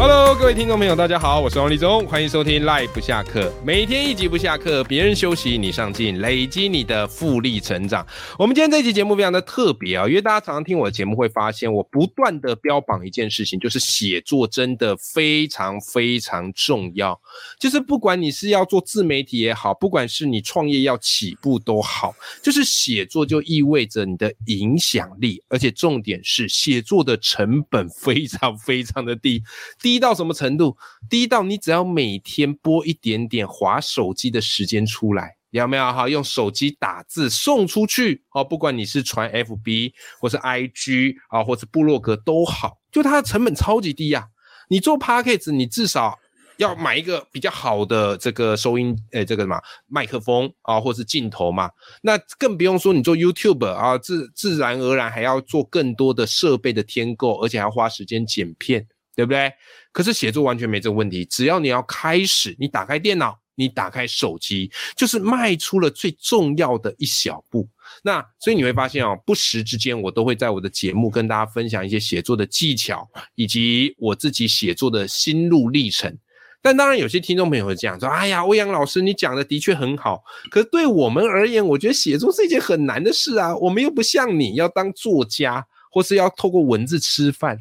Hello，各位听众朋友，大家好，我是王立忠，欢迎收听 Live 不下课，每天一集不下课，别人休息你上进，累积你的复利成长。我们今天这期节目非常的特别啊，因为大家常常听我的节目会发现，我不断的标榜一件事情，就是写作真的非常非常重要。就是不管你是要做自媒体也好，不管是你创业要起步都好，就是写作就意味着你的影响力，而且重点是写作的成本非常非常的低。低到什么程度？低到你只要每天播一点点划手机的时间出来，有没有哈？用手机打字送出去哦，不管你是传 FB 或是 IG 啊，或是部落格都好，就它的成本超级低呀。你做 p a c k a g e 你至少要买一个比较好的这个收音，诶，这个什么麦克风啊，或是镜头嘛。那更不用说你做 YouTube 啊，自自然而然还要做更多的设备的添购，而且还要花时间剪片。对不对？可是写作完全没这个问题，只要你要开始，你打开电脑，你打开手机，就是迈出了最重要的一小步。那所以你会发现哦，不时之间我都会在我的节目跟大家分享一些写作的技巧，以及我自己写作的心路历程。但当然，有些听众朋友会这样说：“哎呀，欧阳老师，你讲的的确很好，可是对我们而言，我觉得写作是一件很难的事啊。我们又不像你要当作家，或是要透过文字吃饭。”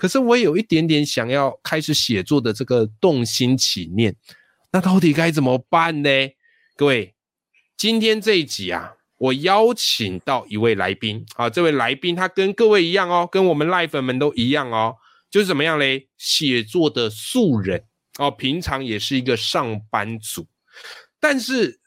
可是我有一点点想要开始写作的这个动心起念，那到底该怎么办呢？各位，今天这一集啊，我邀请到一位来宾啊，这位来宾他跟各位一样哦，跟我们赖粉们都一样哦，就是怎么样嘞？写作的素人哦，平常也是一个上班族，但是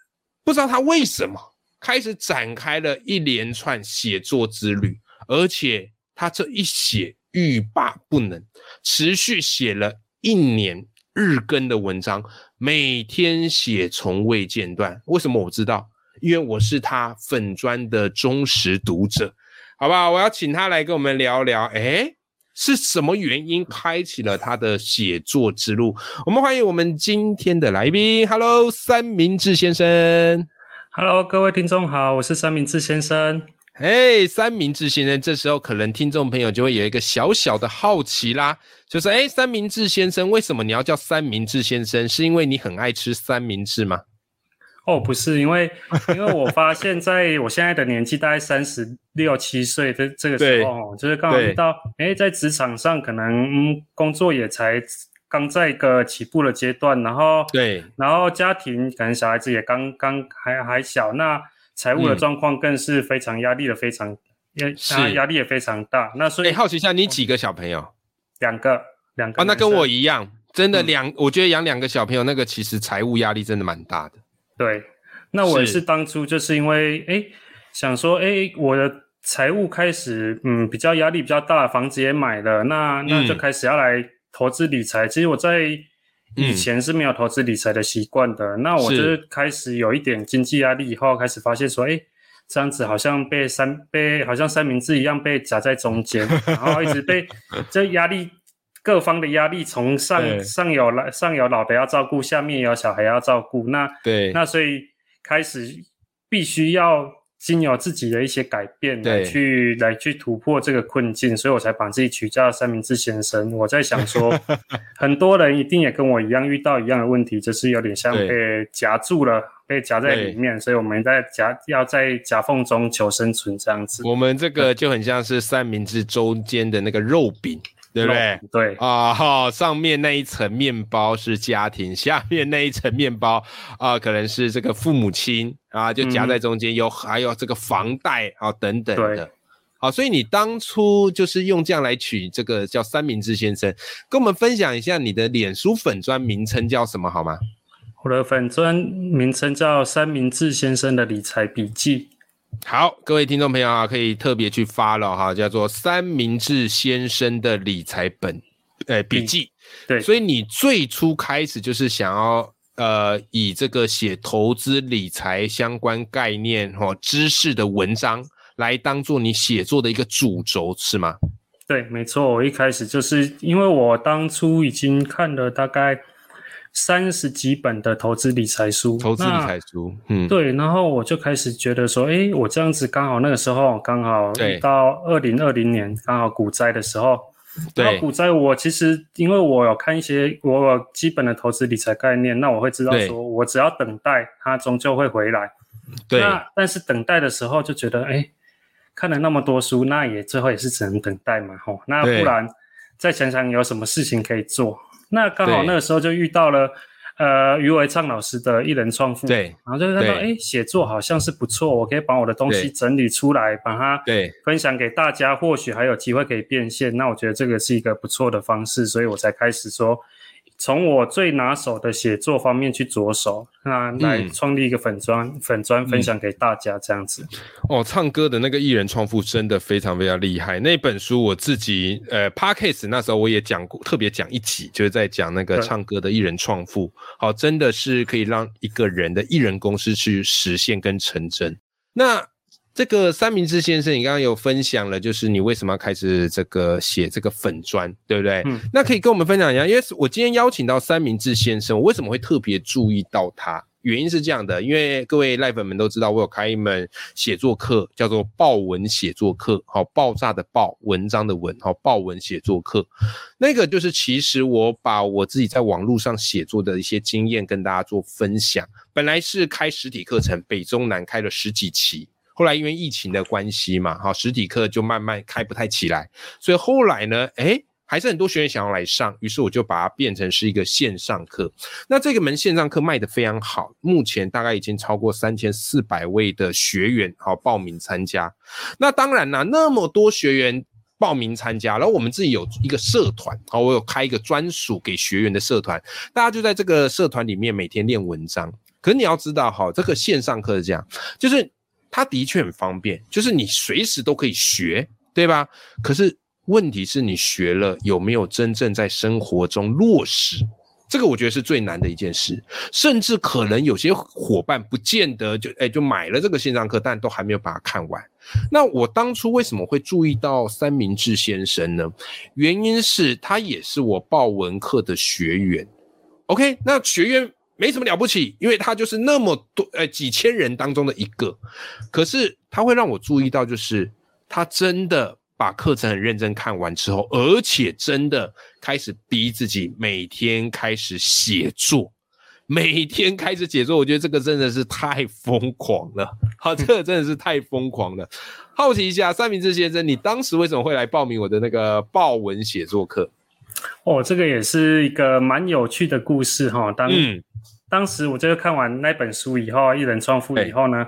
不知道他为什么开始展开了一连串写作之旅，而且他这一写。欲罢不能，持续写了一年日更的文章，每天写从未间断。为什么我知道？因为我是他粉砖的忠实读者，好不好？我要请他来跟我们聊聊，哎，是什么原因开启了他的写作之路？我们欢迎我们今天的来宾，Hello，三明治先生，Hello，各位听众好，我是三明治先生。哎，三明治先生，这时候可能听众朋友就会有一个小小的好奇啦，就是哎，三明治先生，为什么你要叫三明治先生？是因为你很爱吃三明治吗？哦，不是，因为 因为我发现在我现在的年纪，大概三十六七岁的这个时候，就是刚好遇到，哎，在职场上可能工作也才刚在一个起步的阶段，然后对，然后家庭可能小孩子也刚刚还还小，那。财务的状况更是非常压力的，非常压压力也非常大。那所以好奇一下，你几个小朋友？两个，两个。啊，那跟我一样，真的两，我觉得养两个小朋友，那个其实财务压力真的蛮大的。对，那我也是当初就是因为哎，想说哎，我的财务开始嗯比较压力比较大，房子也买了，那那就开始要来投资理财。其实我在。以前是没有投资理财的习惯的，那我就是开始有一点经济压力以后，开始发现说，哎，这样子好像被三被好像三明治一样被夹在中间，然后一直被 这压力各方的压力从上上有来上有老的要照顾，下面有小孩要照顾，那对，那所以开始必须要。经由自己的一些改变来去来去突破这个困境，所以我才把自己取叫三明治先生。我在想说，很多人一定也跟我一样遇到一样的问题，就是有点像被夹住了，被夹在里面，所以我们在夹要在夹缝中求生存这样子。我们这个就很像是三明治中间的那个肉饼。对不对？对啊，哈，上面那一层面包是家庭，下面那一层面包啊，可能是这个父母亲啊，就夹在中间，有还有这个房贷啊等等的。好，所以你当初就是用这样来取这个叫三明治先生，跟我们分享一下你的脸书粉砖名称叫什么好吗？我的粉砖名称叫三明治先生的理财笔记。好，各位听众朋友啊，可以特别去发了哈，叫做三明治先生的理财本，呃，笔记。对，所以你最初开始就是想要呃，以这个写投资理财相关概念或知识的文章来当做你写作的一个主轴，是吗？对，没错，我一开始就是因为我当初已经看了大概三十几本的投资理财书，投资理财书，嗯，对，然后我就开始觉得说，哎，我这样子刚好那个时候刚好到二零二零年刚好股灾的时候，对，股灾我其实因为我有看一些我有基本的投资理财概念，那我会知道说我只要等待它终究会回来，对，那但是等待的时候就觉得，哎。看了那么多书，那也最后也是只能等待嘛，吼。那不然再想想有什么事情可以做。那刚好那个时候就遇到了，呃，余维畅老师的一人创富，对。然后就是他说，哎，写作好像是不错，我可以把我的东西整理出来，把它对分享给大家，或许还有机会可以变现。那我觉得这个是一个不错的方式，所以我才开始说。从我最拿手的写作方面去着手，那来创立一个粉砖，粉砖分享给大家这样子。哦，唱歌的那个艺人创富真的非常非常厉害。那本书我自己呃 p a r k a s 那时候我也讲过，特别讲一集，就是在讲那个唱歌的艺人创富。好，真的是可以让一个人的艺人公司去实现跟成真。那这个三明治先生，你刚刚有分享了，就是你为什么要开始这个写这个粉砖，对不对？嗯，那可以跟我们分享一下，因为我今天邀请到三明治先生，我为什么会特别注意到他？原因是这样的，因为各位赖粉们都知道，我有开一门写作课，叫做爆文写作课，好，爆炸的爆，文章的文，好，爆文写作课。那个就是其实我把我自己在网络上写作的一些经验跟大家做分享。本来是开实体课程，北中南开了十几期。后来因为疫情的关系嘛，哈，实体课就慢慢开不太起来，所以后来呢，哎，还是很多学员想要来上，于是我就把它变成是一个线上课。那这个门线上课卖得非常好，目前大概已经超过三千四百位的学员好报名参加。那当然啦，那么多学员报名参加，然后我们自己有一个社团，好，我有开一个专属给学员的社团，大家就在这个社团里面每天练文章。可是你要知道，哈，这个线上课是这样，就是。它的确很方便，就是你随时都可以学，对吧？可是问题是你学了有没有真正在生活中落实？这个我觉得是最难的一件事。甚至可能有些伙伴不见得就哎就买了这个线上课，但都还没有把它看完。那我当初为什么会注意到三明治先生呢？原因是他也是我报文课的学员。OK，那学员。没什么了不起，因为他就是那么多呃几千人当中的一个，可是他会让我注意到，就是他真的把课程很认真看完之后，而且真的开始逼自己每天开始写作，每天开始写作，我觉得这个真的是太疯狂了。好，这个真的是太疯狂了。好奇一下，三明治先生，你当时为什么会来报名我的那个报文写作课？哦，这个也是一个蛮有趣的故事哈。当当时我就看完那本书以后，《一人创富》以后呢，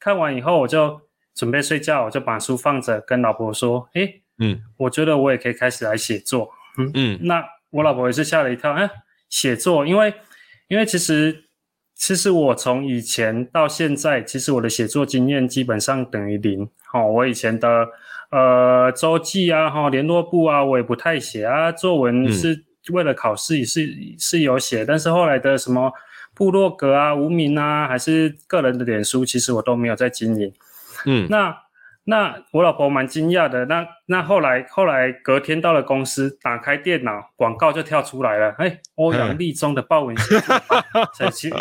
看完以后我就准备睡觉，我就把书放着，跟老婆说：“哎，嗯，我觉得我也可以开始来写作。”嗯嗯，那我老婆也是吓了一跳，哎，写作，因为因为其实其实我从以前到现在，其实我的写作经验基本上等于零。好，我以前的呃周记啊，哈，联络簿啊，我也不太写啊，作文是为了考试也是是有写，但是后来的什么。部落格啊，无名啊，还是个人的脸书，其实我都没有在经营。嗯，那那我老婆蛮惊讶的。那那后来后来隔天到了公司，打开电脑，广告就跳出来了。哎，欧阳立中的报文写作，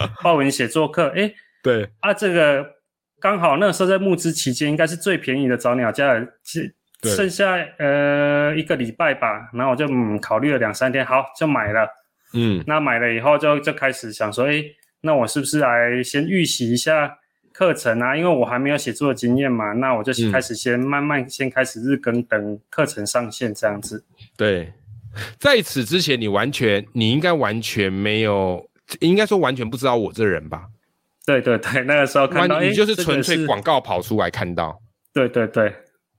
报文写作课。哎，对啊，这个刚好那个时候在募资期间，应该是最便宜的早鸟价，是剩下呃一个礼拜吧。然后我就嗯考虑了两三天，好就买了。嗯，那买了以后就就开始想说，哎，那我是不是来先预习一下课程啊？因为我还没有写作的经验嘛，那我就开始先慢慢先开始日更，等课程上线这样子。对，在此之前，你完全你应该完全没有，应该说完全不知道我这人吧？对对对，那个时候看到你就是纯粹广告跑出来看到。对对对。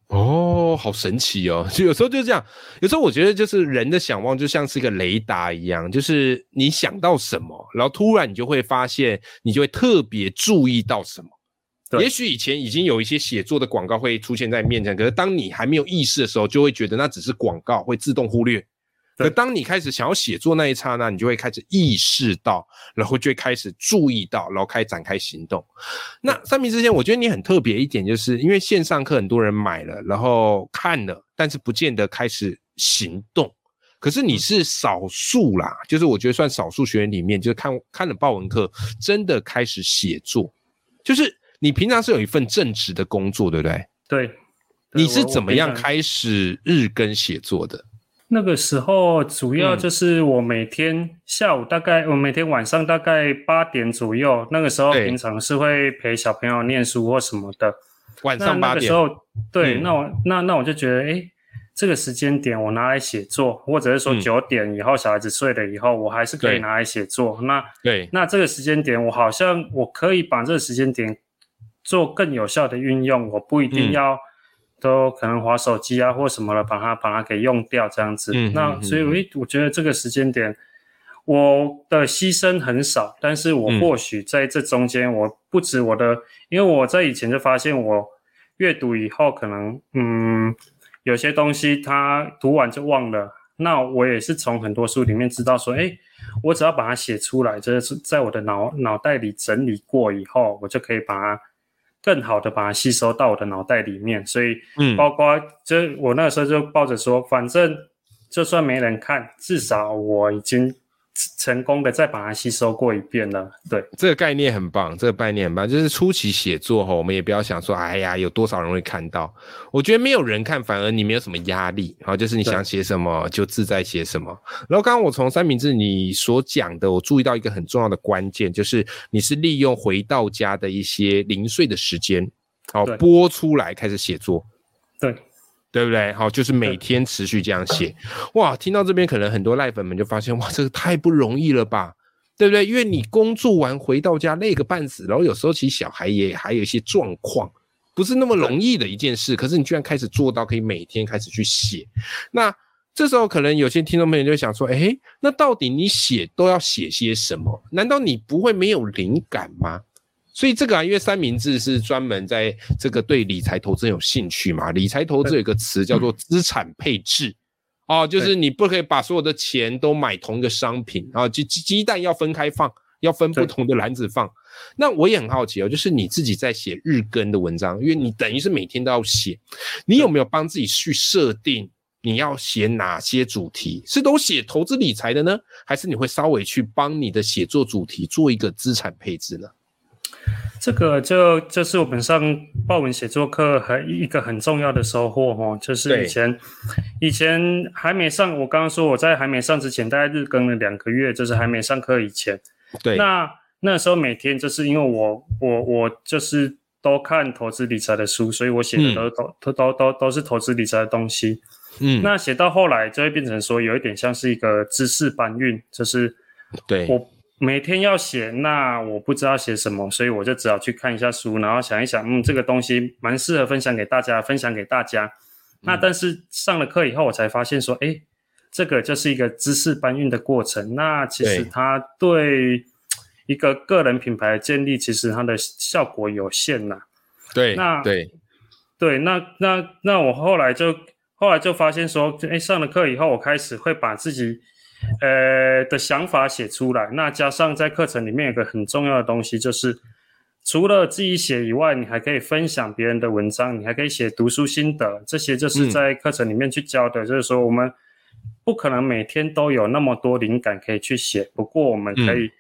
哦，好神奇哦！就有时候就是这样，有时候我觉得就是人的想望就像是一个雷达一样，就是你想到什么，然后突然你就会发现，你就会特别注意到什么。也许以前已经有一些写作的广告会出现在面前，可是当你还没有意识的时候，就会觉得那只是广告，会自动忽略。可当你开始想要写作那一刹那，你就会开始意识到，然后就会开始注意到，然后开始展开行动。那三明之前，我觉得你很特别一点，就是因为线上课很多人买了，然后看了。但是不见得开始行动。可是你是少数啦，就是我觉得算少数学员里面，就是看看了报文课，真的开始写作。就是你平常是有一份正职的工作，对不对？对。你是怎么样开始日更写作的？那个时候主要就是我每天下午大概，我每天晚上大概八点左右，那个时候平常是会陪小朋友念书或什么的。晚上八点。时候，对，那我那那我就觉得，哎。这个时间点我拿来写作，或者是说九点以后小孩子睡了以后，我还是可以拿来写作。那对，那这个时间点我好像我可以把这个时间点做更有效的运用，我不一定要都可能划手机啊或什么了，把它把它给用掉这样子。那所以，我我觉得这个时间点我的牺牲很少，但是我或许在这中间，我不止我的，因为我在以前就发现我阅读以后可能嗯。有些东西它读完就忘了，那我也是从很多书里面知道说，哎，我只要把它写出来，就是在我的脑脑袋里整理过以后，我就可以把它更好的把它吸收到我的脑袋里面。所以，嗯，包括就我那时候就抱着说，反正就算没人看，至少我已经。成功的再把它吸收过一遍了，对，这个概念很棒，这个概念很棒，就是初期写作哈，我们也不要想说，哎呀，有多少人会看到？我觉得没有人看，反而你没有什么压力，然后就是你想写什么就自在写什么。然后刚刚我从三明治你所讲的，我注意到一个很重要的关键，就是你是利用回到家的一些零碎的时间，好播出来开始写作，对。对不对？好，就是每天持续这样写，哇！听到这边，可能很多赖粉们就发现，哇，这个太不容易了吧？对不对？因为你工作完回到家累个半死，然后有时候其实小孩也还有一些状况，不是那么容易的一件事。可是你居然开始做到，可以每天开始去写。那这时候可能有些听众朋友就想说，哎，那到底你写都要写些什么？难道你不会没有灵感吗？所以这个啊，因为三明治是专门在这个对理财投资有兴趣嘛，理财投资有一个词叫做资产配置，哦，就是你不可以把所有的钱都买同一个商品啊，鸡鸡鸡蛋要分开放，要分不同的篮子放。那我也很好奇哦，就是你自己在写日更的文章，因为你等于是每天都要写，你有没有帮自己去设定你要写哪些主题？是都写投资理财的呢，还是你会稍微去帮你的写作主题做一个资产配置呢？这个就就是我们上报文写作课很一个很重要的收获哈，就是以前以前还没上，我刚刚说我在还没上之前，大概日更了两个月，就是还没上课以前。对，那那时候每天就是因为我我我就是都看投资理财的书，所以我写的都都都都都都是投资理财的东西。嗯，那写到后来就会变成说有一点像是一个知识搬运，就是对我。每天要写，那我不知道写什么，所以我就只好去看一下书，然后想一想，嗯，这个东西蛮适合分享给大家，分享给大家。那但是上了课以后，我才发现说，哎，这个就是一个知识搬运的过程。那其实它对一个个人品牌的建立，其实它的效果有限呐。对，那对对，那那那我后来就后来就发现说，哎，上了课以后，我开始会把自己。呃的想法写出来，那加上在课程里面有个很重要的东西，就是除了自己写以外，你还可以分享别人的文章，你还可以写读书心得，这些就是在课程里面去教的。就是说，我们不可能每天都有那么多灵感可以去写，不过我们可以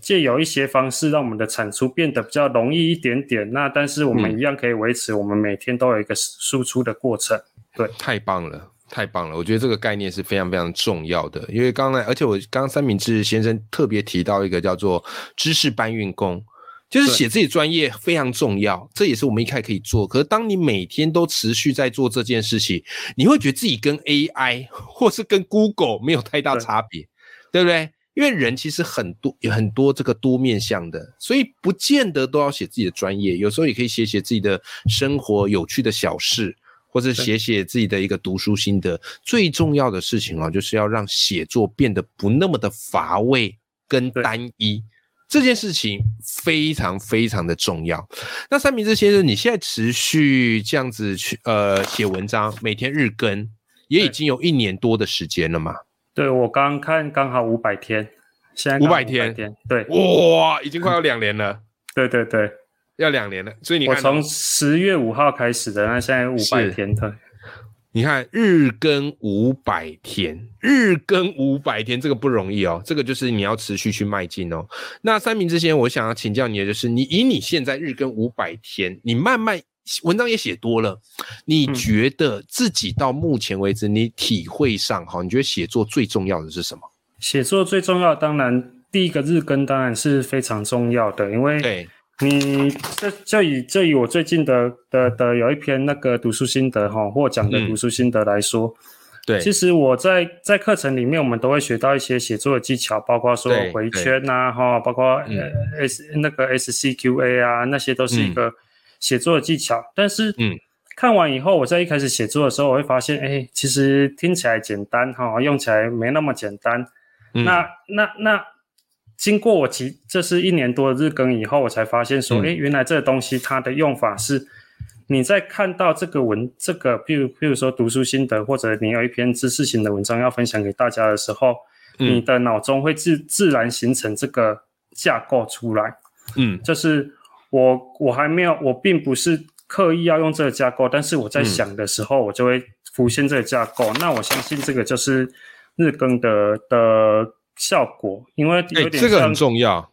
借有一些方式，让我们的产出变得比较容易一点点。那但是我们一样可以维持我们每天都有一个输出的过程。对，太棒了。太棒了，我觉得这个概念是非常非常重要的。因为刚才，而且我刚刚三明治先生特别提到一个叫做知识搬运工，就是写自己专业非常重要，这也是我们一开始可以做。可是当你每天都持续在做这件事情，你会觉得自己跟 AI 或是跟 Google 没有太大差别，对不对？因为人其实很多有很多这个多面向的，所以不见得都要写自己的专业，有时候也可以写写自己的生活有趣的小事。或者写写自己的一个读书心得，最重要的事情啊，就是要让写作变得不那么的乏味跟单一，这件事情非常非常的重要。那三明治先生，你现在持续这样子去呃写文章，每天日更，也已经有一年多的时间了嘛？对，我刚看刚好五百天，现在五百天，对，哇，已经快要两年了。对对对。要两年了，所以你看，我从十月五号开始的，那现在五百天的，你看日更五百天，日更五百天，这个不容易哦。这个就是你要持续去迈进哦。那三明之前，我想要请教你的就是，你以你现在日更五百天，你慢慢文章也写多了，你觉得自己到目前为止，你体会上哈，你觉得写作最重要的是什么？写作最重要，当然第一个日更当然是非常重要的，因为对。你这这以这以我最近的的的有一篇那个读书心得哈获奖的读书心得来说，对，其实我在在课程里面我们都会学到一些写作的技巧，包括说回圈呐哈，包括呃 S 那个 SCQA 啊，那些都是一个写作的技巧。但是嗯，看完以后，我在一开始写作的时候，我会发现，哎，其实听起来简单哈，用起来没那么简单。那那那。经过我其这是一年多的日更以后，我才发现说，哎，原来这个东西它的用法是，你在看到这个文这个，譬如譬如说读书心得，或者你有一篇知识型的文章要分享给大家的时候，你的脑中会自自然形成这个架构出来。嗯，就是我我还没有，我并不是刻意要用这个架构，但是我在想的时候，我就会浮现这个架构。那我相信这个就是日更的的。效果，因为哎，这个很重要。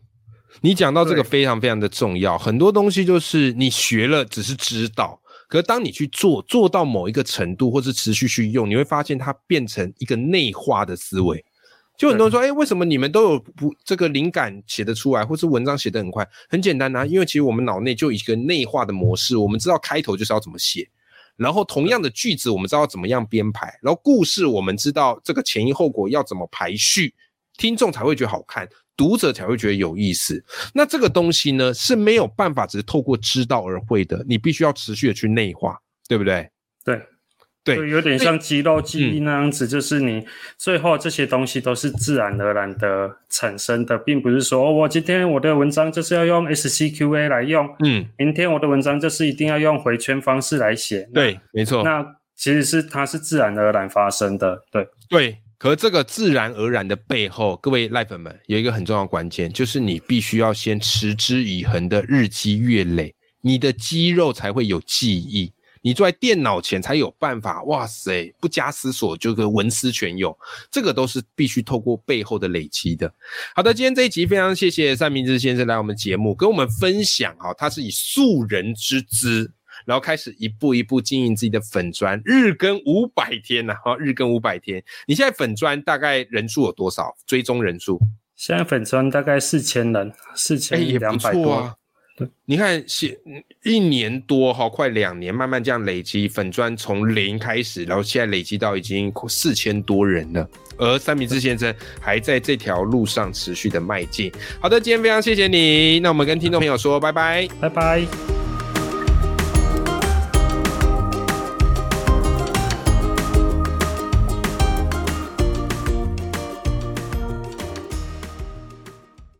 你讲到这个非常非常的重要，很多东西就是你学了只是知道，可是当你去做做到某一个程度，或是持续去用，你会发现它变成一个内化的思维。就很多人说，哎，为什么你们都有不这个灵感写得出来，或是文章写得很快？很简单呐，因为其实我们脑内就一个内化的模式，我们知道开头就是要怎么写，然后同样的句子我们知道怎么样编排，然后故事我们知道这个前因后果要怎么排序。听众才会觉得好看，读者才会觉得有意思。那这个东西呢是没有办法只是透过知道而会的，你必须要持续的去内化，对不对？对，对，有点像肌肉记忆那样子，就是你最后这些东西都是自然而然的产生的，并不是说我今天我的文章就是要用 SCQA 来用，嗯，明天我的文章就是一定要用回圈方式来写。对，没错。那其实是它是自然而然发生的，对，对。可这个自然而然的背后，各位赖粉们有一个很重要关键，就是你必须要先持之以恒的日积月累，你的肌肉才会有记忆，你坐在电脑前才有办法。哇塞，不加思索就个文思泉涌，这个都是必须透过背后的累积的。好的，今天这一集非常谢谢三明治先生来我们节目跟我们分享哈，他是以素人之姿。然后开始一步一步经营自己的粉砖，日更五百天呐，哈，日更五百天。你现在粉砖大概人数有多少？追踪人数？现在粉砖大概四千人，四千两百多。对，你看写一年多哈，快两年，慢慢这样累积粉砖，从零开始，然后现在累积到已经四千多人了。而三明治先生还在这条路上持续的迈进。好的，今天非常谢谢你，那我们跟听众朋友说拜拜，拜拜。